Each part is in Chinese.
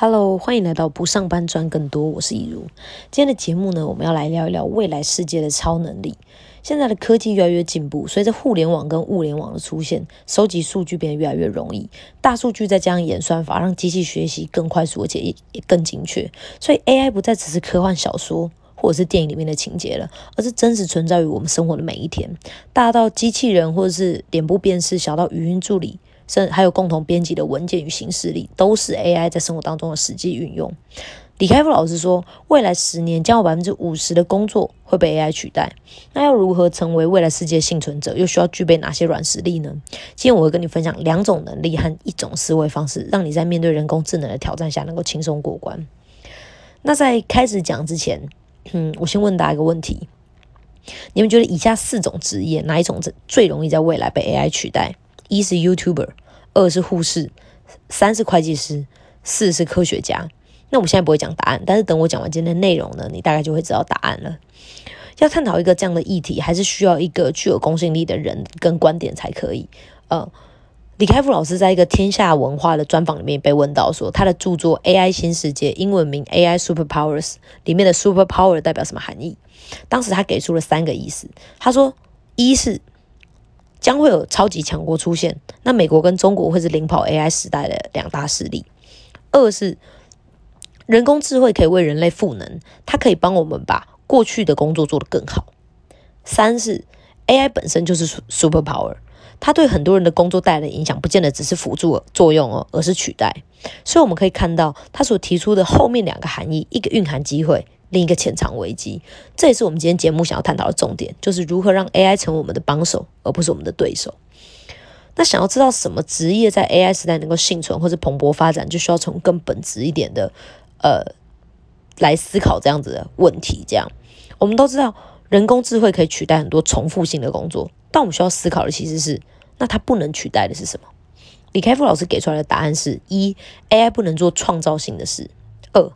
Hello，欢迎来到不上班赚更多，我是易如。今天的节目呢，我们要来聊一聊未来世界的超能力。现在的科技越来越进步，随着互联网跟物联网的出现，收集数据变得越来越容易。大数据再加上演算法，让机器学习更快速，而且也也更精确。所以 AI 不再只是科幻小说或者是电影里面的情节了，而是真实存在于我们生活的每一天。大到机器人，或者是脸部辨识，小到语音助理。甚至还有共同编辑的文件与形式力，都是 AI 在生活当中的实际运用。李开复老师说，未来十年将有百分之五十的工作会被 AI 取代。那要如何成为未来世界幸存者，又需要具备哪些软实力呢？今天我会跟你分享两种能力和一种思维方式，让你在面对人工智能的挑战下能够轻松过关。那在开始讲之前，嗯，我先问大家一个问题：你们觉得以下四种职业哪一种最最容易在未来被 AI 取代？一是 YouTuber，二是护士，三是会计师，四是科学家。那我们现在不会讲答案，但是等我讲完今天内容呢，你大概就会知道答案了。要探讨一个这样的议题，还是需要一个具有公信力的人跟观点才可以。呃，李开复老师在一个天下文化的专访里面被问到说，他的著作《AI 新世界》英文名《AI Superpowers》里面的 Superpower 代表什么含义？当时他给出了三个意思。他说，一是将会有超级强国出现，那美国跟中国会是领跑 AI 时代的两大势力。二是人工智慧可以为人类赋能，它可以帮我们把过去的工作做得更好。三是 AI 本身就是 super power，它对很多人的工作带来的影响，不见得只是辅助作用哦，而是取代。所以我们可以看到，他所提出的后面两个含义，一个蕴含机会。另一个潜藏危机，这也是我们今天节目想要探讨的重点，就是如何让 AI 成为我们的帮手，而不是我们的对手。那想要知道什么职业在 AI 时代能够幸存或者蓬勃发展，就需要从更本质一点的呃来思考这样子的问题。这样，我们都知道人工智慧可以取代很多重复性的工作，但我们需要思考的其实是，那它不能取代的是什么？李开复老师给出来的答案是：一，AI 不能做创造性的事；二。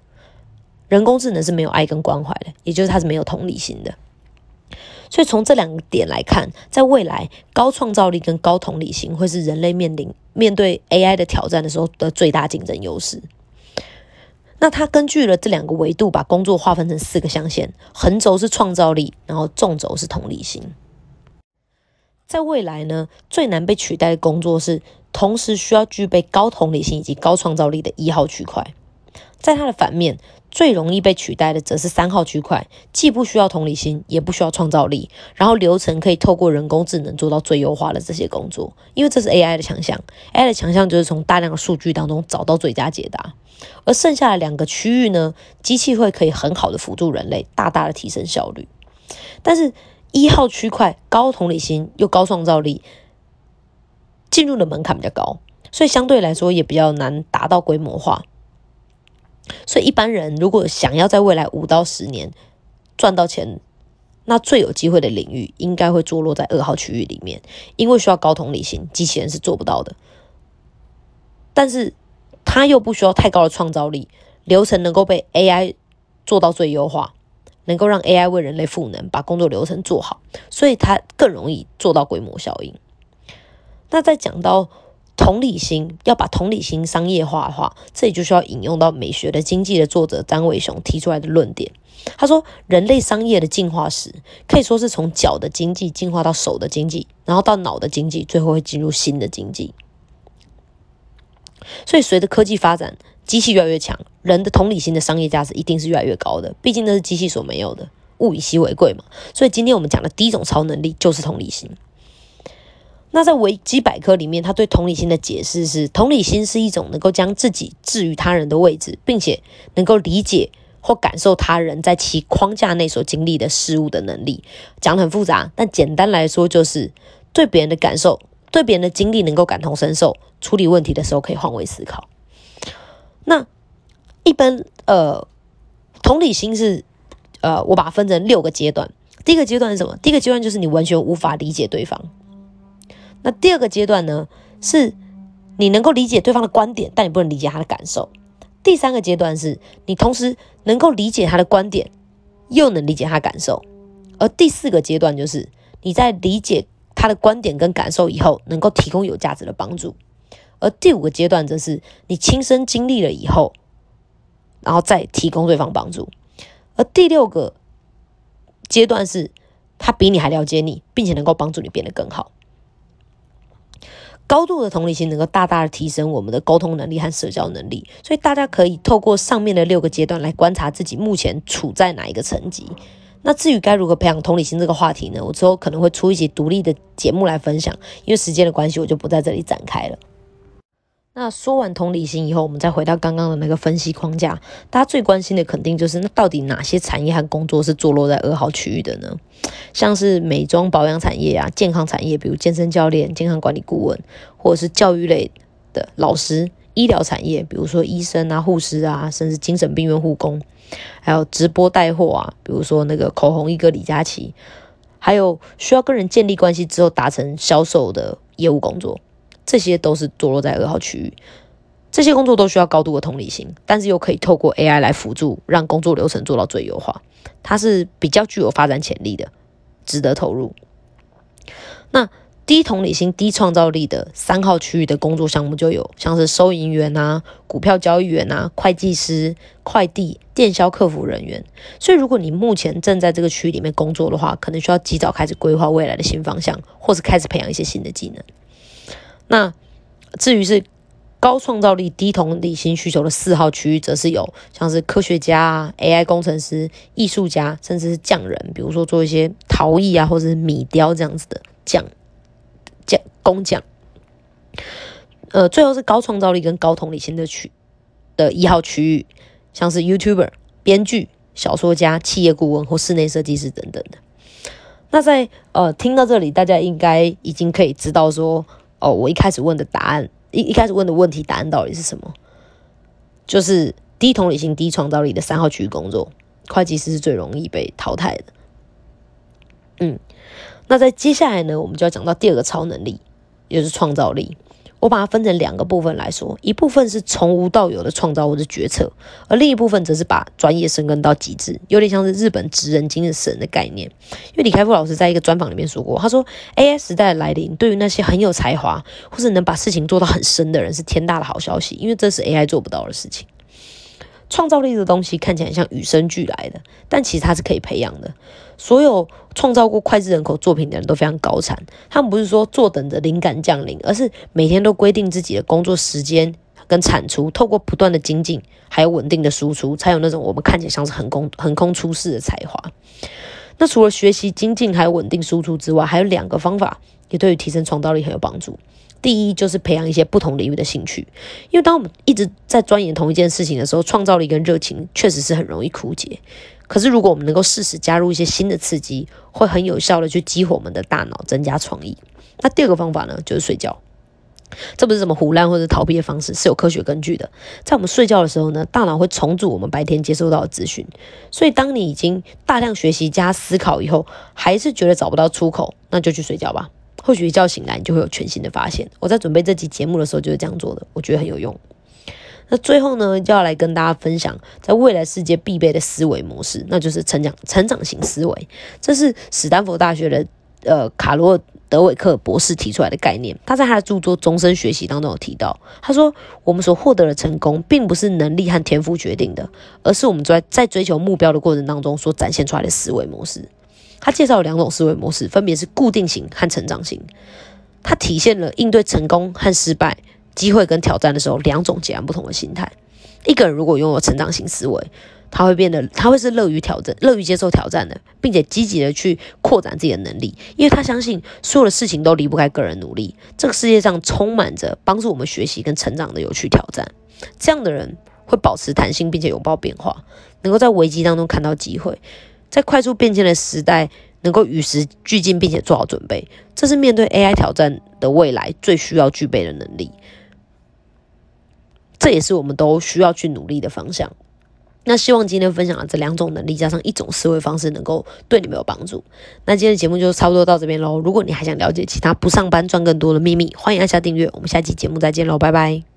人工智能是没有爱跟关怀的，也就是它是没有同理心的。所以从这两个点来看，在未来高创造力跟高同理心会是人类面临面对 AI 的挑战的时候的最大竞争优势。那它根据了这两个维度，把工作划分成四个象限：横轴是创造力，然后纵轴是同理心。在未来呢，最难被取代的工作是同时需要具备高同理心以及高创造力的一号区块。在它的反面。最容易被取代的则是三号区块，既不需要同理心，也不需要创造力，然后流程可以透过人工智能做到最优化的这些工作，因为这是 AI 的强项。AI 的强项就是从大量的数据当中找到最佳解答，而剩下的两个区域呢，机器会可以很好的辅助人类，大大的提升效率。但是一号区块高同理心又高创造力，进入的门槛比较高，所以相对来说也比较难达到规模化。所以，一般人如果想要在未来五到十年赚到钱，那最有机会的领域应该会坐落在二号区域里面，因为需要高同理心，机器人是做不到的。但是，它又不需要太高的创造力，流程能够被 AI 做到最优化，能够让 AI 为人类赋能，把工作流程做好，所以它更容易做到规模效应。那在讲到。同理心要把同理心商业化的话，这里就需要引用到美学的经济的作者张伟雄提出来的论点。他说，人类商业的进化史可以说是从脚的经济进化到手的经济，然后到脑的经济，最后会进入新的经济。所以，随着科技发展，机器越来越强，人的同理心的商业价值一定是越来越高的。毕竟那是机器所没有的，物以稀为贵嘛。所以，今天我们讲的第一种超能力就是同理心。那在维基百科里面，他对同理心的解释是：同理心是一种能够将自己置于他人的位置，并且能够理解或感受他人在其框架内所经历的事物的能力。讲得很复杂，但简单来说就是对别人的感受、对别人的经历能够感同身受，处理问题的时候可以换位思考。那一般呃，同理心是呃，我把它分成六个阶段。第一个阶段是什么？第一个阶段就是你完全无法理解对方。那第二个阶段呢，是你能够理解对方的观点，但你不能理解他的感受。第三个阶段是你同时能够理解他的观点，又能理解他感受。而第四个阶段就是你在理解他的观点跟感受以后，能够提供有价值的帮助。而第五个阶段则是你亲身经历了以后，然后再提供对方帮助。而第六个阶段是，他比你还了解你，并且能够帮助你变得更好。高度的同理心能够大大的提升我们的沟通能力和社交能力，所以大家可以透过上面的六个阶段来观察自己目前处在哪一个层级。那至于该如何培养同理心这个话题呢？我之后可能会出一些独立的节目来分享，因为时间的关系，我就不在这里展开了。那说完同理心以后，我们再回到刚刚的那个分析框架，大家最关心的肯定就是那到底哪些产业和工作是坐落在二号区域的呢？像是美妆保养产业啊，健康产业，比如健身教练、健康管理顾问，或者是教育类的老师；医疗产业，比如说医生啊、护士啊，甚至精神病院护工，还有直播带货啊，比如说那个口红一哥李佳琦，还有需要跟人建立关系之后达成销售的业务工作。这些都是坐落在二号区域，这些工作都需要高度的同理心，但是又可以透过 AI 来辅助，让工作流程做到最优化。它是比较具有发展潜力的，值得投入。那低同理心、低创造力的三号区域的工作项目就有，像是收银员啊、股票交易员啊、会计师、快递、电销客服人员。所以，如果你目前正在这个区域里面工作的话，可能需要及早开始规划未来的新方向，或是开始培养一些新的技能。那至于是高创造力、低同理心需求的四号区域，则是有像是科学家、AI 工程师、艺术家，甚至是匠人，比如说做一些陶艺啊，或者是米雕这样子的匠匠工匠。呃，最后是高创造力跟高同理心的区的一号区域，像是 YouTuber、编剧、小说家、企业顾问或室内设计师等等的。那在呃听到这里，大家应该已经可以知道说。哦，我一开始问的答案，一一开始问的问题答案到底是什么？就是低同理心、低创造力的三号区域工作，会计师是最容易被淘汰的。嗯，那在接下来呢，我们就要讲到第二个超能力，也就是创造力。我把它分成两个部分来说，一部分是从无到有的创造或者决策，而另一部分则是把专业深耕到极致，有点像是日本职人精神的概念。因为李开复老师在一个专访里面说过，他说 AI 时代的来临，对于那些很有才华或是能把事情做到很深的人是天大的好消息，因为这是 AI 做不到的事情。创造力的东西看起来像与生俱来的，但其实它是可以培养的。所有创造过脍炙人口作品的人都非常高产，他们不是说坐等着灵感降临，而是每天都规定自己的工作时间跟产出，透过不断的精进，还有稳定的输出，才有那种我们看起来像是横空横空出世的才华。那除了学习精进还有稳定输出之外，还有两个方法也对于提升创造力很有帮助。第一就是培养一些不同领域的兴趣，因为当我们一直在钻研同一件事情的时候，创造力跟热情确实是很容易枯竭。可是如果我们能够适时加入一些新的刺激，会很有效的去激活我们的大脑，增加创意。那第二个方法呢，就是睡觉。这不是什么胡乱或者逃避的方式，是有科学根据的。在我们睡觉的时候呢，大脑会重组我们白天接收到的资讯。所以当你已经大量学习加思考以后，还是觉得找不到出口，那就去睡觉吧。或许一觉醒来，你就会有全新的发现。我在准备这期节目的时候就是这样做的，我觉得很有用。那最后呢，就要来跟大家分享，在未来世界必备的思维模式，那就是成长成长型思维。这是史丹佛大学的呃卡罗德韦克博士提出来的概念。他在他的著作《终身学习》当中有提到，他说我们所获得的成功，并不是能力和天赋决定的，而是我们在在追求目标的过程当中所展现出来的思维模式。他介绍了两种思维模式，分别是固定型和成长型。它体现了应对成功和失败、机会跟挑战的时候两种截然不同的心态。一个人如果拥有成长型思维，他会变得他会是乐于挑战、乐于接受挑战的，并且积极的去扩展自己的能力，因为他相信所有的事情都离不开个人努力。这个世界上充满着帮助我们学习跟成长的有趣挑战。这样的人会保持弹性，并且拥抱变化，能够在危机当中看到机会。在快速变迁的时代，能够与时俱进，并且做好准备，这是面对 AI 挑战的未来最需要具备的能力。这也是我们都需要去努力的方向。那希望今天分享的这两种能力，加上一种思维方式，能够对你们有帮助。那今天的节目就差不多到这边喽。如果你还想了解其他不上班赚更多的秘密，欢迎按下订阅。我们下期节目再见喽，拜拜。